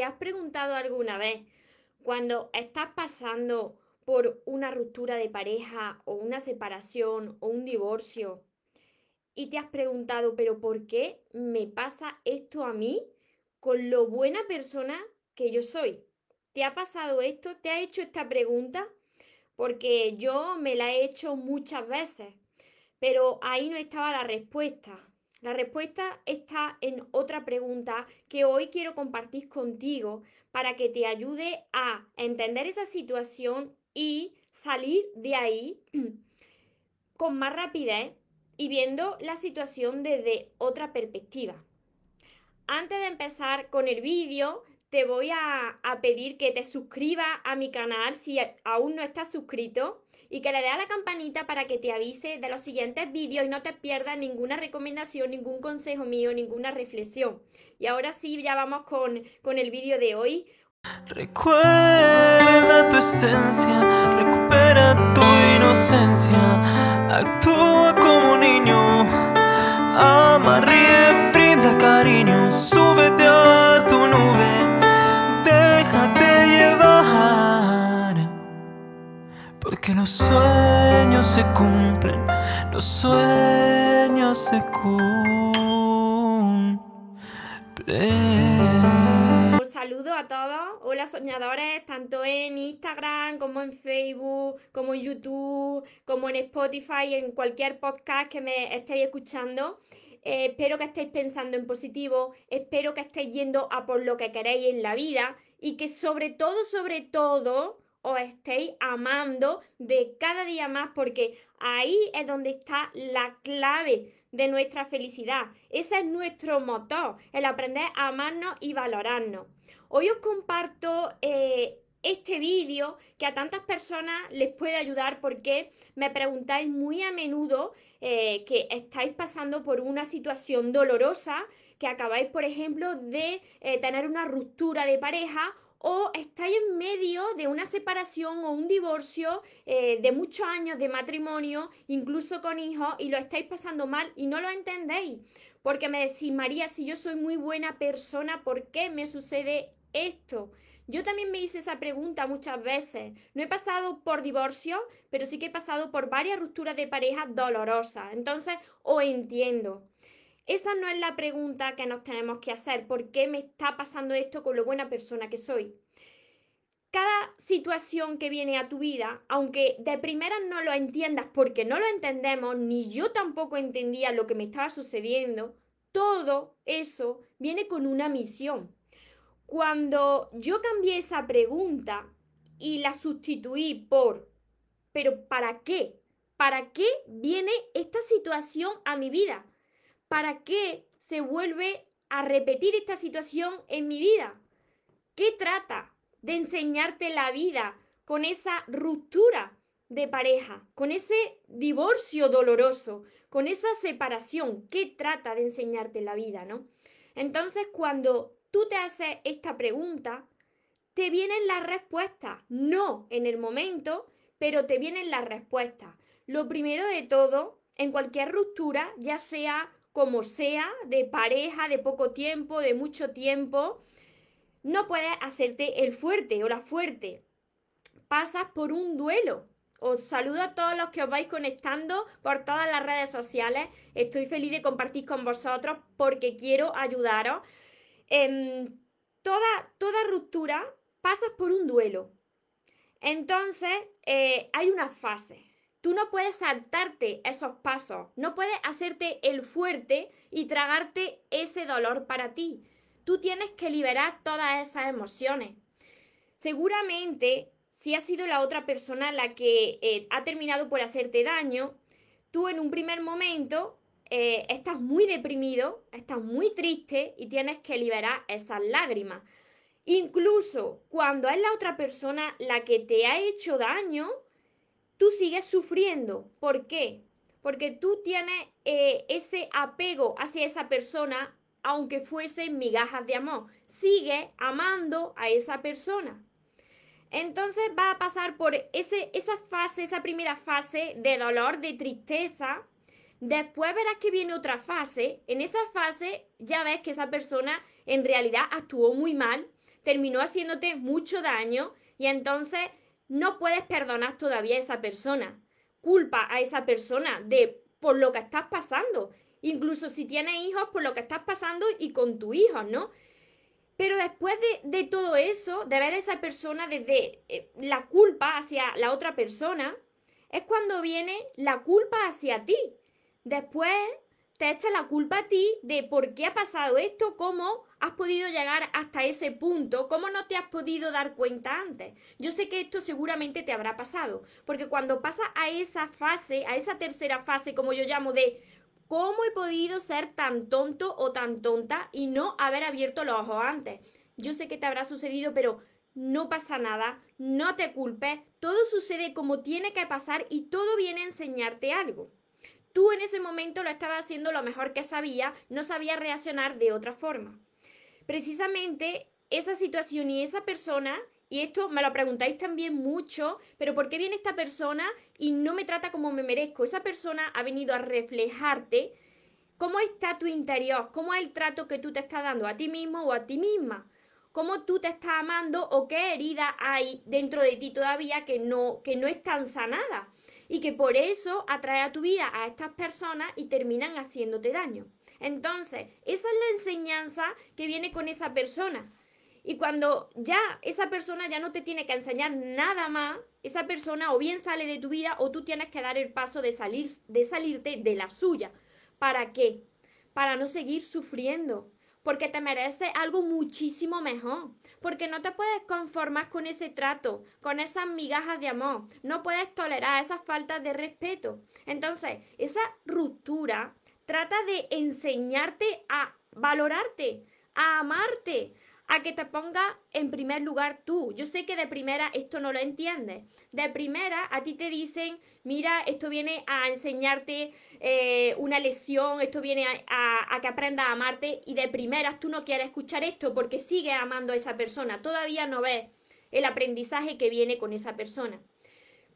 ¿Te has preguntado alguna vez cuando estás pasando por una ruptura de pareja o una separación o un divorcio y te has preguntado, pero ¿por qué me pasa esto a mí con lo buena persona que yo soy? ¿Te ha pasado esto? ¿Te ha hecho esta pregunta? Porque yo me la he hecho muchas veces, pero ahí no estaba la respuesta. La respuesta está en otra pregunta que hoy quiero compartir contigo para que te ayude a entender esa situación y salir de ahí con más rapidez y viendo la situación desde otra perspectiva. Antes de empezar con el vídeo, te voy a, pedir que te suscribas a mi canal si aún no estás suscrito y que le dé a la campanita para que te avise de los siguientes vídeos y no te pierdas ninguna recomendación, ningún consejo mío, ninguna reflexión. Y ahora sí, ya vamos con, con el vídeo de hoy. Recuerda tu esencia, recupera tu inocencia, actúa como niño, ama, ríe, brinda cariño, Porque los sueños se cumplen, los sueños se cumplen. Un saludo a todos, hola soñadores, tanto en Instagram como en Facebook, como en YouTube, como en Spotify, en cualquier podcast que me estéis escuchando. Eh, espero que estéis pensando en positivo, espero que estéis yendo a por lo que queréis en la vida y que sobre todo, sobre todo, os estéis amando de cada día más porque ahí es donde está la clave de nuestra felicidad. Ese es nuestro motor, el aprender a amarnos y valorarnos. Hoy os comparto eh, este vídeo que a tantas personas les puede ayudar porque me preguntáis muy a menudo eh, que estáis pasando por una situación dolorosa, que acabáis, por ejemplo, de eh, tener una ruptura de pareja o estáis en medio de una separación o un divorcio eh, de muchos años de matrimonio, incluso con hijos, y lo estáis pasando mal y no lo entendéis. Porque me decís, María, si yo soy muy buena persona, ¿por qué me sucede esto? Yo también me hice esa pregunta muchas veces. No he pasado por divorcio, pero sí que he pasado por varias rupturas de pareja dolorosas. Entonces, os entiendo. Esa no es la pregunta que nos tenemos que hacer. ¿Por qué me está pasando esto con lo buena persona que soy? Cada situación que viene a tu vida, aunque de primera no lo entiendas porque no lo entendemos, ni yo tampoco entendía lo que me estaba sucediendo, todo eso viene con una misión. Cuando yo cambié esa pregunta y la sustituí por, pero ¿para qué? ¿Para qué viene esta situación a mi vida? ¿Para qué se vuelve a repetir esta situación en mi vida? ¿Qué trata de enseñarte la vida con esa ruptura de pareja, con ese divorcio doloroso, con esa separación? ¿Qué trata de enseñarte la vida, no? Entonces, cuando tú te haces esta pregunta, te vienen las respuestas, no en el momento, pero te vienen las respuestas. Lo primero de todo, en cualquier ruptura, ya sea como sea, de pareja, de poco tiempo, de mucho tiempo, no puedes hacerte el fuerte o la fuerte. Pasas por un duelo. Os saludo a todos los que os vais conectando por todas las redes sociales. Estoy feliz de compartir con vosotros porque quiero ayudaros. En toda, toda ruptura pasas por un duelo. Entonces, eh, hay una fase. Tú no puedes saltarte esos pasos, no puedes hacerte el fuerte y tragarte ese dolor para ti. Tú tienes que liberar todas esas emociones. Seguramente, si ha sido la otra persona la que eh, ha terminado por hacerte daño, tú en un primer momento eh, estás muy deprimido, estás muy triste y tienes que liberar esas lágrimas. Incluso cuando es la otra persona la que te ha hecho daño, tú sigues sufriendo. ¿Por qué? Porque tú tienes eh, ese apego hacia esa persona, aunque fuese migajas de amor. Sigue amando a esa persona. Entonces va a pasar por ese, esa fase, esa primera fase de dolor, de tristeza. Después verás que viene otra fase. En esa fase ya ves que esa persona en realidad actuó muy mal, terminó haciéndote mucho daño y entonces no puedes perdonar todavía a esa persona. Culpa a esa persona de por lo que estás pasando. Incluso si tienes hijos, por lo que estás pasando y con tu hijo, ¿no? Pero después de, todo eso, de ver a esa persona desde eh, la culpa hacia la otra persona, es cuando viene la culpa hacia ti. Después te echa la culpa a ti de por qué ha pasado esto, cómo has podido llegar hasta ese punto, cómo no te has podido dar cuenta antes. Yo sé que esto seguramente te habrá pasado, porque cuando pasa a esa fase, a esa tercera fase, como yo llamo de ¿Cómo he podido ser tan tonto o tan tonta y no haber abierto los ojos antes? Yo sé que te habrá sucedido, pero no pasa nada, no te culpes, todo sucede como tiene que pasar y todo viene a enseñarte algo. Tú en ese momento lo estabas haciendo lo mejor que sabía, no sabía reaccionar de otra forma. Precisamente esa situación y esa persona y esto me lo preguntáis también mucho, pero ¿por qué viene esta persona y no me trata como me merezco? Esa persona ha venido a reflejarte cómo está tu interior, cómo es el trato que tú te estás dando a ti mismo o a ti misma, cómo tú te estás amando o qué herida hay dentro de ti todavía que no, que no están sanadas y que por eso atrae a tu vida a estas personas y terminan haciéndote daño. Entonces, esa es la enseñanza que viene con esa persona. Y cuando ya esa persona ya no te tiene que enseñar nada más, esa persona o bien sale de tu vida o tú tienes que dar el paso de, salir, de salirte de la suya. ¿Para qué? Para no seguir sufriendo. Porque te mereces algo muchísimo mejor. Porque no te puedes conformar con ese trato, con esas migajas de amor. No puedes tolerar esas faltas de respeto. Entonces, esa ruptura trata de enseñarte a valorarte, a amarte, a que te ponga en primer lugar tú. Yo sé que de primera esto no lo entiendes. De primera a ti te dicen, mira, esto viene a enseñarte eh, una lesión, esto viene a, a, que aprendas a amarte y de primeras tú no quieres escuchar esto porque sigues amando a esa persona. Todavía no ves el aprendizaje que viene con esa persona.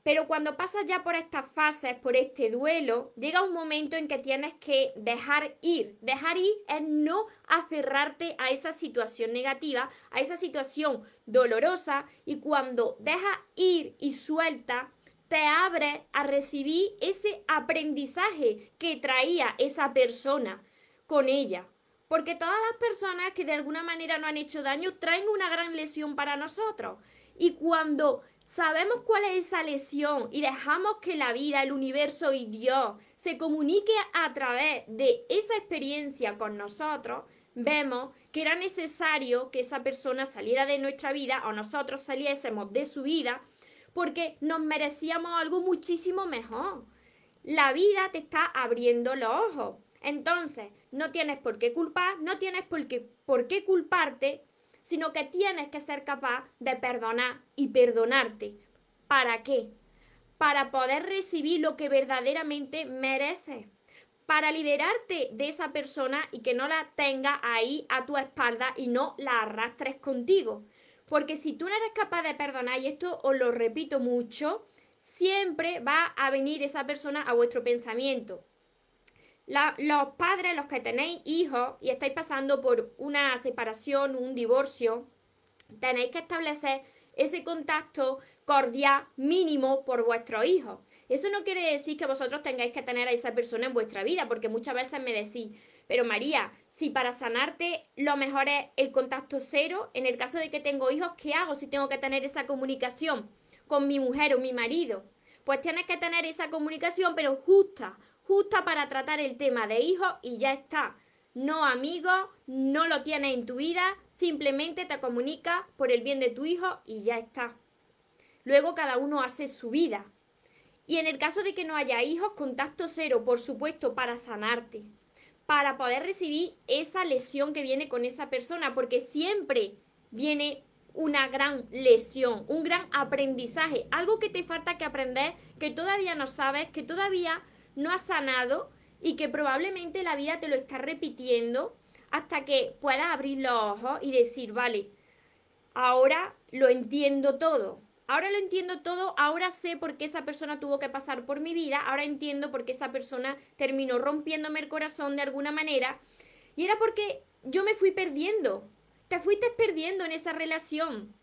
Pero cuando pasas ya por estas fases, por este duelo, llega un momento en que tienes que dejar ir. Dejar ir es no aferrarte a esa situación negativa, a esa situación dolorosa y cuando dejas ir y suelta, te abre a recibir ese aprendizaje que traía esa persona con ella. Porque todas las personas que de alguna manera no han hecho daño traen una gran lesión para nosotros. Y cuando sabemos cuál es esa lesión y dejamos que la vida, el universo y Dios se comunique a través de esa experiencia con nosotros, vemos que era necesario que esa persona saliera de nuestra vida o nosotros saliésemos de su vida porque nos merecíamos algo muchísimo mejor. La vida te está abriendo los ojos. Entonces, no tienes por qué culpar, no tienes por qué, por qué culparte sino que tienes que ser capaz de perdonar y perdonarte. ¿Para qué? Para poder recibir lo que verdaderamente mereces. Para liberarte de esa persona y que no la tenga ahí a tu espalda y no la arrastres contigo. Porque si tú no eres capaz de perdonar, y esto os lo repito mucho, siempre va a venir esa persona a vuestro pensamiento los padres, los que tenéis hijos y estáis pasando por una separación, un divorcio, tenéis que establecer ese contacto cordial mínimo por vuestros hijos. Eso no quiere decir que vosotros tengáis que tener a esa persona en vuestra vida, porque muchas veces me decís, pero María, si para sanarte lo mejor es el contacto cero, en el caso de que tengo hijos, ¿qué hago si tengo que tener esa comunicación con mi mujer o mi marido? Pues tienes que tener esa comunicación, pero justa, justa para tratar el tema de hijos y ya está. No amigo, no lo tienes en tu vida, simplemente te comunica por el bien de tu hijo y ya está. Luego cada uno hace su vida. Y en el caso de que no haya hijos, contacto cero, por supuesto, para sanarte, para poder recibir esa lesión que viene con esa persona, porque siempre viene una gran lesión, un gran aprendizaje, algo que te falta que aprender, que todavía no sabes, que todavía no has sanado y que probablemente la vida te lo está repitiendo hasta que puedas abrir los ojos y decir, vale, ahora lo entiendo todo. Ahora lo entiendo todo, ahora sé por qué esa persona tuvo que pasar por mi vida, ahora entiendo por qué esa persona terminó rompiéndome el corazón de alguna manera. Y era porque yo me fui perdiendo. te fuiste perdiendo en esa relación,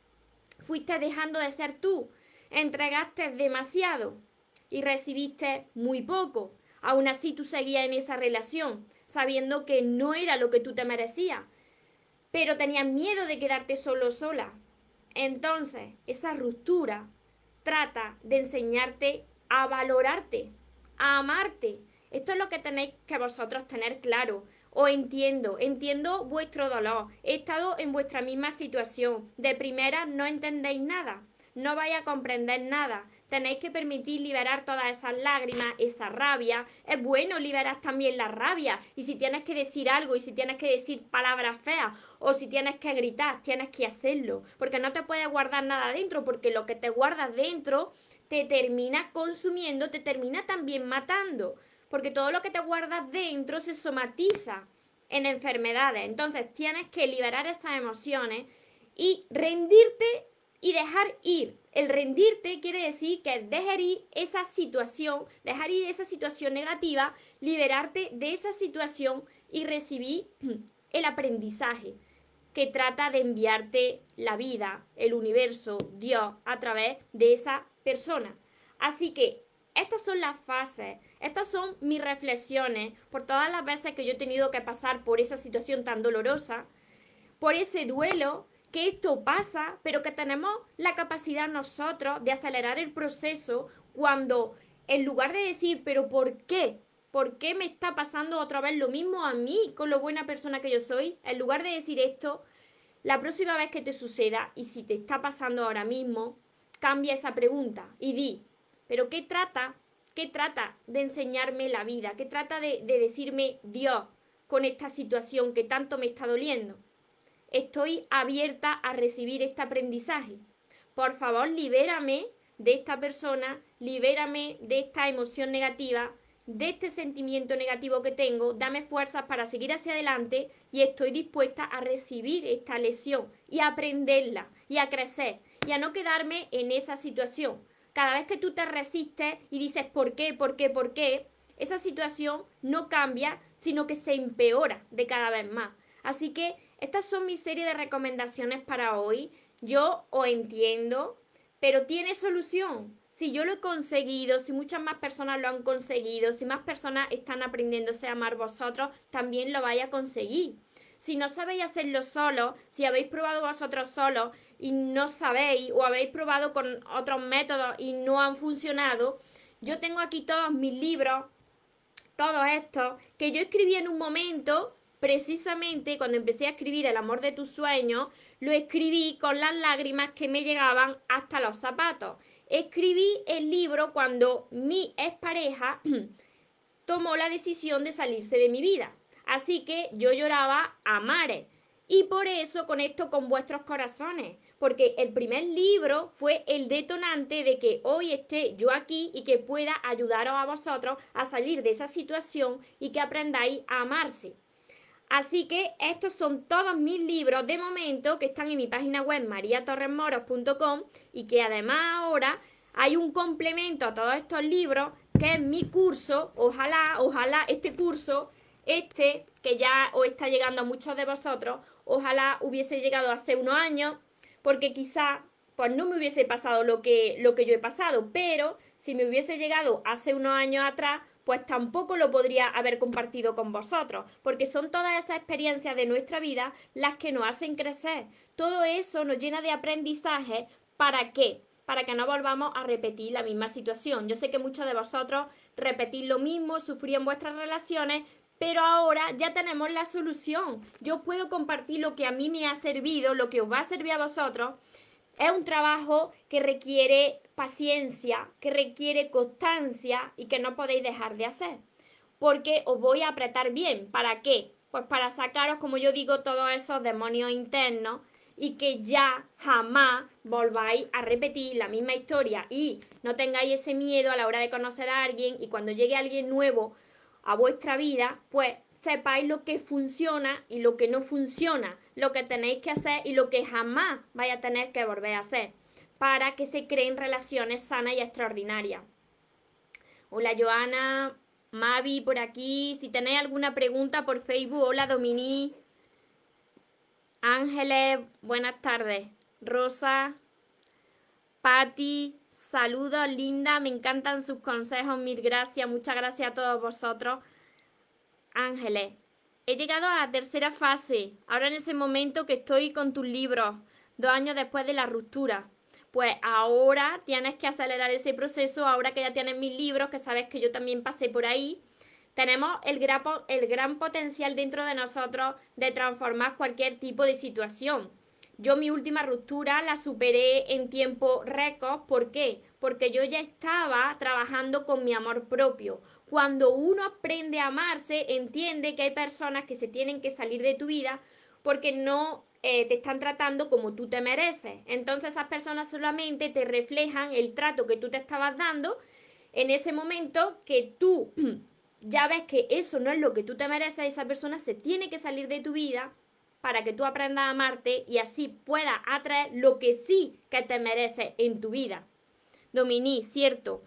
fuiste dejando de ser tú, entregaste demasiado y recibiste muy poco. Aún así tú seguías en esa relación, sabiendo que no era lo que tú te merecías, pero tenías miedo de quedarte solo sola. Entonces, esa ruptura trata de enseñarte a valorarte, a amarte. Esto es lo que tenéis que vosotros tener claro. Os entiendo, entiendo vuestro dolor. He estado en vuestra misma situación. De primera no entendéis nada, no vais a comprender nada. Tenéis que permitir liberar todas esas lágrimas, esa rabia. Es bueno liberar también la rabia. Y si tienes que decir algo, y si tienes que decir palabras feas, o si tienes que gritar, tienes que hacerlo. Porque no te puedes guardar nada dentro, porque lo que te guardas dentro te termina consumiendo, te termina también matando. Porque todo lo que te guardas dentro se somatiza en enfermedades. Entonces tienes que liberar esas emociones y rendirte y dejar ir. El rendirte quiere decir que dejar ir esa situación, dejar ir esa situación negativa, liberarte de esa situación y recibir el aprendizaje que trata de enviarte la vida, el universo, Dios, a través de esa persona. Así que estas son las fases, estas son mis reflexiones por todas las veces que yo he tenido que pasar por esa situación tan dolorosa, por ese duelo que esto pasa, pero que tenemos la capacidad nosotros de acelerar el proceso cuando en lugar de decir, pero ¿por qué? ¿Por qué me está pasando otra vez lo mismo a mí con lo buena persona que yo soy? En lugar de decir esto, la próxima vez que te suceda y si te está pasando ahora mismo, cambia esa pregunta y di, pero ¿qué trata? ¿Qué trata de enseñarme la vida? ¿Qué trata de, de decirme Dios con esta situación que tanto me está doliendo? Estoy abierta a recibir este aprendizaje. Por favor, libérame de esta persona, libérame de esta emoción negativa, de este sentimiento negativo que tengo, dame fuerzas para seguir hacia adelante y estoy dispuesta a recibir esta lesión y a aprenderla y a crecer y a no quedarme en esa situación. Cada vez que tú te resistes y dices por qué, por qué, por qué, esa situación no cambia, sino que se empeora de cada vez más. Así que estas son mi serie de recomendaciones para hoy. Yo os entiendo, pero tiene solución. Si yo lo he conseguido, si muchas más personas lo han conseguido, si más personas están aprendiéndose a amar vosotros, también lo vais a conseguir. Si no sabéis hacerlo solo, si habéis probado vosotros solos y no sabéis, o habéis probado con otros métodos y no han funcionado, yo tengo aquí todos mis libros, todos estos, que yo escribí en un momento precisamente cuando empecé a escribir El amor de tus sueños, lo escribí con las lágrimas que me llegaban hasta los zapatos. Escribí el libro cuando mi expareja tomó la decisión de salirse de mi vida. Así que yo lloraba a mares. Y por eso conecto con vuestros corazones, porque el primer libro fue el detonante de que hoy esté yo aquí y que pueda ayudaros a vosotros a salir de esa situación y que aprendáis a amarse. Así que estos son todos mis libros de momento que están en mi página web mariatorresmoros.com y que además ahora hay un complemento a todos estos libros que es mi curso, ojalá, ojalá este curso, este que ya os está llegando a muchos de vosotros, ojalá hubiese llegado hace unos años, porque quizá pues no me hubiese pasado lo que, lo que yo he pasado, pero si me hubiese llegado hace unos años atrás, pues tampoco lo podría haber compartido con vosotros, porque son todas esas experiencias de nuestra vida las que nos hacen crecer. Todo eso nos llena de aprendizaje. ¿Para qué? Para que no volvamos a repetir la misma situación. Yo sé que muchos de vosotros repetís lo mismo, sufrían vuestras relaciones, pero ahora ya tenemos la solución. Yo puedo compartir lo que a mí me ha servido, lo que os va a servir a vosotros. Es un trabajo que requiere paciencia, que requiere constancia y que no podéis dejar de hacer. Porque os voy a apretar bien. ¿Para qué? Pues para sacaros, como yo digo, todos esos demonios internos y que ya jamás volváis a repetir la misma historia y no tengáis ese miedo a la hora de conocer a alguien y cuando llegue alguien nuevo a vuestra vida, pues sepáis lo que funciona y lo que no funciona, lo que tenéis que hacer y lo que jamás vais a tener que volver a hacer para que se creen relaciones sanas y extraordinarias. Hola Joana, Mavi por aquí. Si tenéis alguna pregunta por Facebook, hola Dominique. Ángeles, buenas tardes. Rosa, Patti, saludos, linda, me encantan sus consejos, mil gracias, muchas gracias a todos vosotros. Ángeles, he llegado a la tercera fase, ahora en ese momento que estoy con tus libros, dos años después de la ruptura. Pues ahora tienes que acelerar ese proceso, ahora que ya tienes mis libros, que sabes que yo también pasé por ahí. Tenemos el el gran potencial dentro de nosotros de transformar cualquier tipo de situación. Yo mi última ruptura la superé en tiempo récord. ¿Por qué? Porque yo ya estaba trabajando con mi amor propio. Cuando uno aprende a amarse, entiende que hay personas que se tienen que salir de tu vida porque no eh, te están tratando como tú te mereces. Entonces esas personas solamente te reflejan el trato que tú te estabas dando en ese momento que tú ya ves que eso no es lo que tú te mereces, esa persona se tiene que salir de tu vida para que tú aprendas a amarte y así puedas atraer lo que sí que te mereces en tu vida. Dominique, cierto,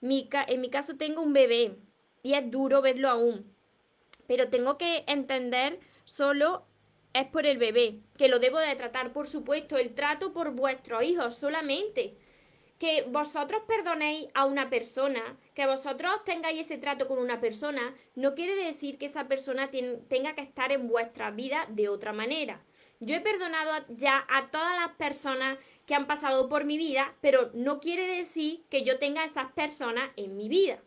en mi caso tengo un bebé y es duro verlo aún, pero tengo que entender solo es por el bebé, que lo debo de tratar, por supuesto, el trato por vuestros hijos solamente. Que vosotros perdonéis a una persona, que vosotros tengáis ese trato con una persona, no quiere decir que esa persona tenga que estar en vuestra vida de otra manera. Yo he perdonado ya a todas las personas que han pasado por mi vida, pero no quiere decir que yo tenga esas personas en mi vida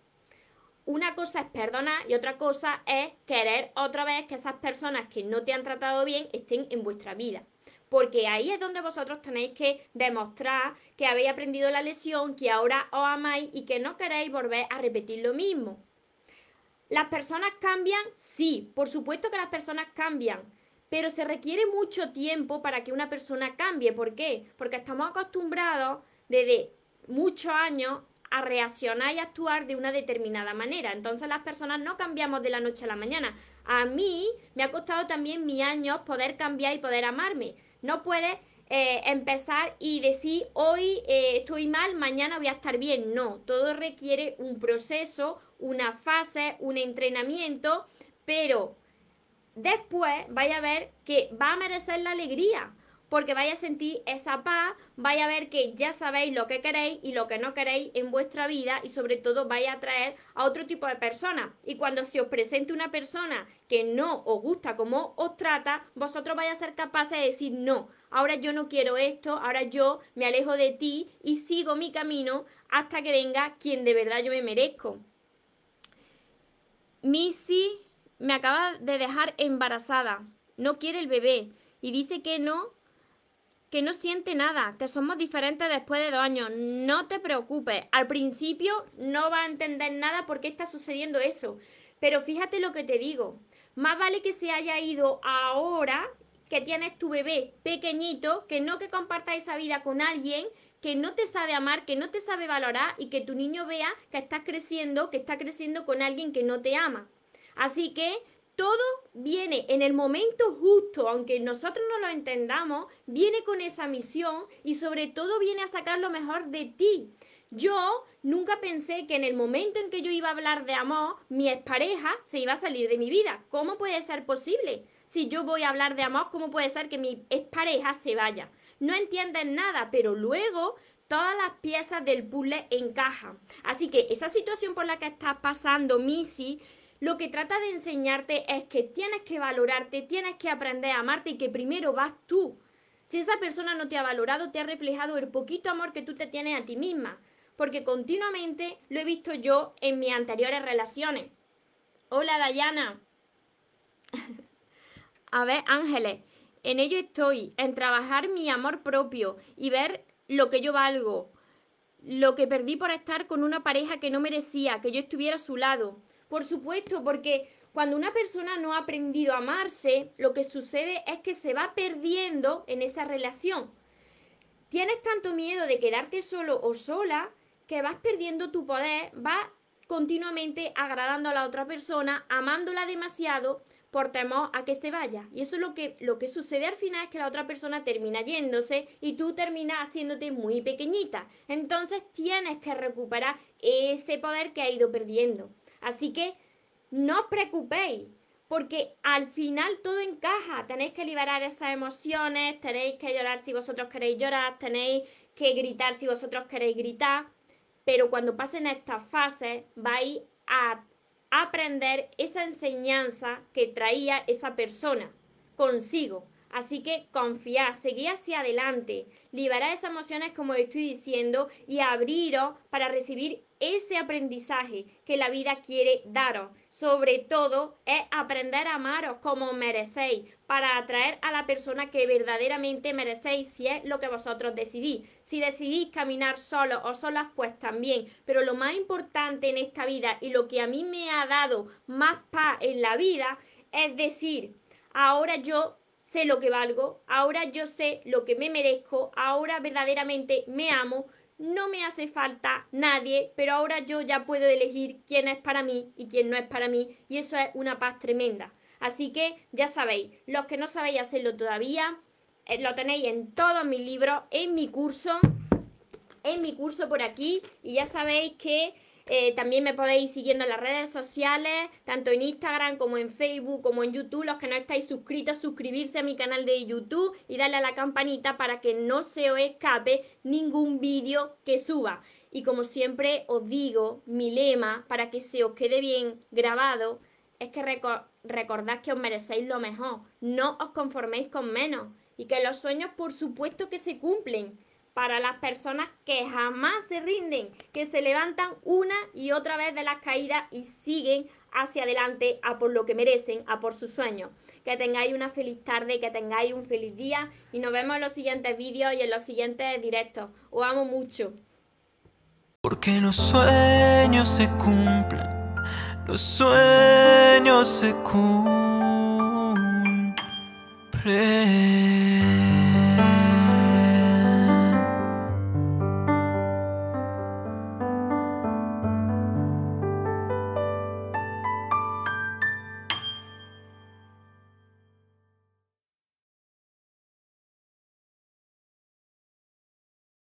una cosa es perdonar y otra cosa es querer otra vez que esas personas que no te han tratado bien estén en vuestra vida. Porque ahí es donde vosotros tenéis que demostrar que habéis aprendido la lección, que ahora os amáis y que no queréis volver a repetir lo mismo. ¿Las personas cambian? Sí, por supuesto que las personas cambian, pero se requiere mucho tiempo para que una persona cambie. ¿Por qué? Porque estamos acostumbrados desde muchos años a reaccionar y actuar de una determinada manera. Entonces las personas no cambiamos de la noche a la mañana. A mí me ha costado también mi años poder cambiar y poder amarme. No puedes eh, empezar y decir hoy eh, estoy mal, mañana voy a estar bien. No, todo requiere un proceso, una fase, un entrenamiento, pero después vaya a ver que va a merecer la alegría porque vais a sentir esa paz, vais a ver que ya sabéis lo que queréis y lo que no queréis en vuestra vida y sobre todo vais a atraer a otro tipo de personas. Y cuando se os presente una persona que no os gusta como os trata, vosotros vais a ser capaces de decir no, ahora yo no quiero esto, ahora yo me alejo de ti y sigo mi camino hasta que venga quien de verdad yo me merezco. Missy me acaba de dejar embarazada, no quiere el bebé y dice que no que no siente nada, que somos diferentes después de dos años. No te preocupes. Al principio no va a entender nada por qué está sucediendo eso. Pero fíjate lo que te digo. Más vale que se haya ido ahora que tienes tu bebé pequeñito, que no que compartas esa vida con alguien que no te sabe amar, que no te sabe valorar y que tu niño vea que estás creciendo, que está creciendo con alguien que no te ama. Así que todo viene en el momento justo, aunque nosotros no lo entendamos, viene con esa misión y sobre todo viene a sacar lo mejor de ti. Yo nunca pensé que en el momento en que yo iba a hablar de amor, mi expareja se iba a salir de mi vida. ¿Cómo puede ser posible? Si yo voy a hablar de amor, ¿cómo puede ser que mi expareja se vaya? No entienden nada, pero luego todas las piezas del puzzle encajan. Así que esa situación por la que estás pasando, Missy, lo que trata de enseñarte es que tienes que valorarte, tienes que aprender a amarte y que primero vas tú. Si esa persona no te ha valorado, te ha reflejado el poquito amor que tú te tienes a ti misma, porque continuamente lo he visto yo en mis anteriores relaciones. Hola Dayana. a ver, Ángeles, en ello estoy, en trabajar mi amor propio y ver lo que yo valgo, lo que perdí por estar con una pareja que no merecía que yo estuviera a su lado. Por supuesto, porque cuando una persona no ha aprendido a amarse, lo que sucede es que se va perdiendo en esa relación. Tienes tanto miedo de quedarte solo o sola que vas perdiendo tu poder, vas continuamente agradando a la otra persona, amándola demasiado por temor a que se vaya. Y eso es lo que, lo que sucede al final es que la otra persona termina yéndose y tú terminas haciéndote muy pequeñita. Entonces tienes que recuperar ese poder que ha ido perdiendo. Así que no os preocupéis, porque al final todo encaja. Tenéis que liberar esas emociones, tenéis que llorar si vosotros queréis llorar, tenéis que gritar si vosotros queréis gritar, pero cuando pasen estas fases vais a aprender esa enseñanza que traía esa persona consigo. Así que confiad, seguid hacia adelante, liberad esas emociones como estoy diciendo y abriros para recibir ese aprendizaje que la vida quiere daros. Sobre todo es aprender a amaros como merecéis para atraer a la persona que verdaderamente merecéis si es lo que vosotros decidís. Si decidís caminar solos o solas, pues también. Pero lo más importante en esta vida y lo que a mí me ha dado más paz en la vida es decir, ahora yo sé lo que valgo, ahora yo sé lo que me merezco, ahora verdaderamente me amo, no me hace falta nadie, pero ahora yo ya puedo elegir quién es para mí y quién no es para mí, y eso es una paz tremenda. Así que ya sabéis, los que no sabéis hacerlo todavía, eh, lo tenéis en todos mis libros, en mi curso, en mi curso por aquí, y ya sabéis que eh, también me podéis siguiendo en las redes sociales, tanto en Instagram como en Facebook, como en YouTube. Los que no estáis suscritos, suscribirse a mi canal de YouTube y darle a la campanita para que no se os escape ningún vídeo que suba. Y como siempre os digo, mi lema para que se os quede bien grabado es que recordad que os merecéis lo mejor, no os conforméis con menos y que los sueños por supuesto que se cumplen para las personas que jamás se rinden, que se levantan una y otra vez de las caídas y siguen hacia adelante a por lo que merecen, a por sus sueños. Que tengáis una feliz tarde, que tengáis un feliz día y nos vemos en los siguientes vídeos y en los siguientes directos. Os amo mucho. Porque los sueños se cumplen, los sueños se cumplen.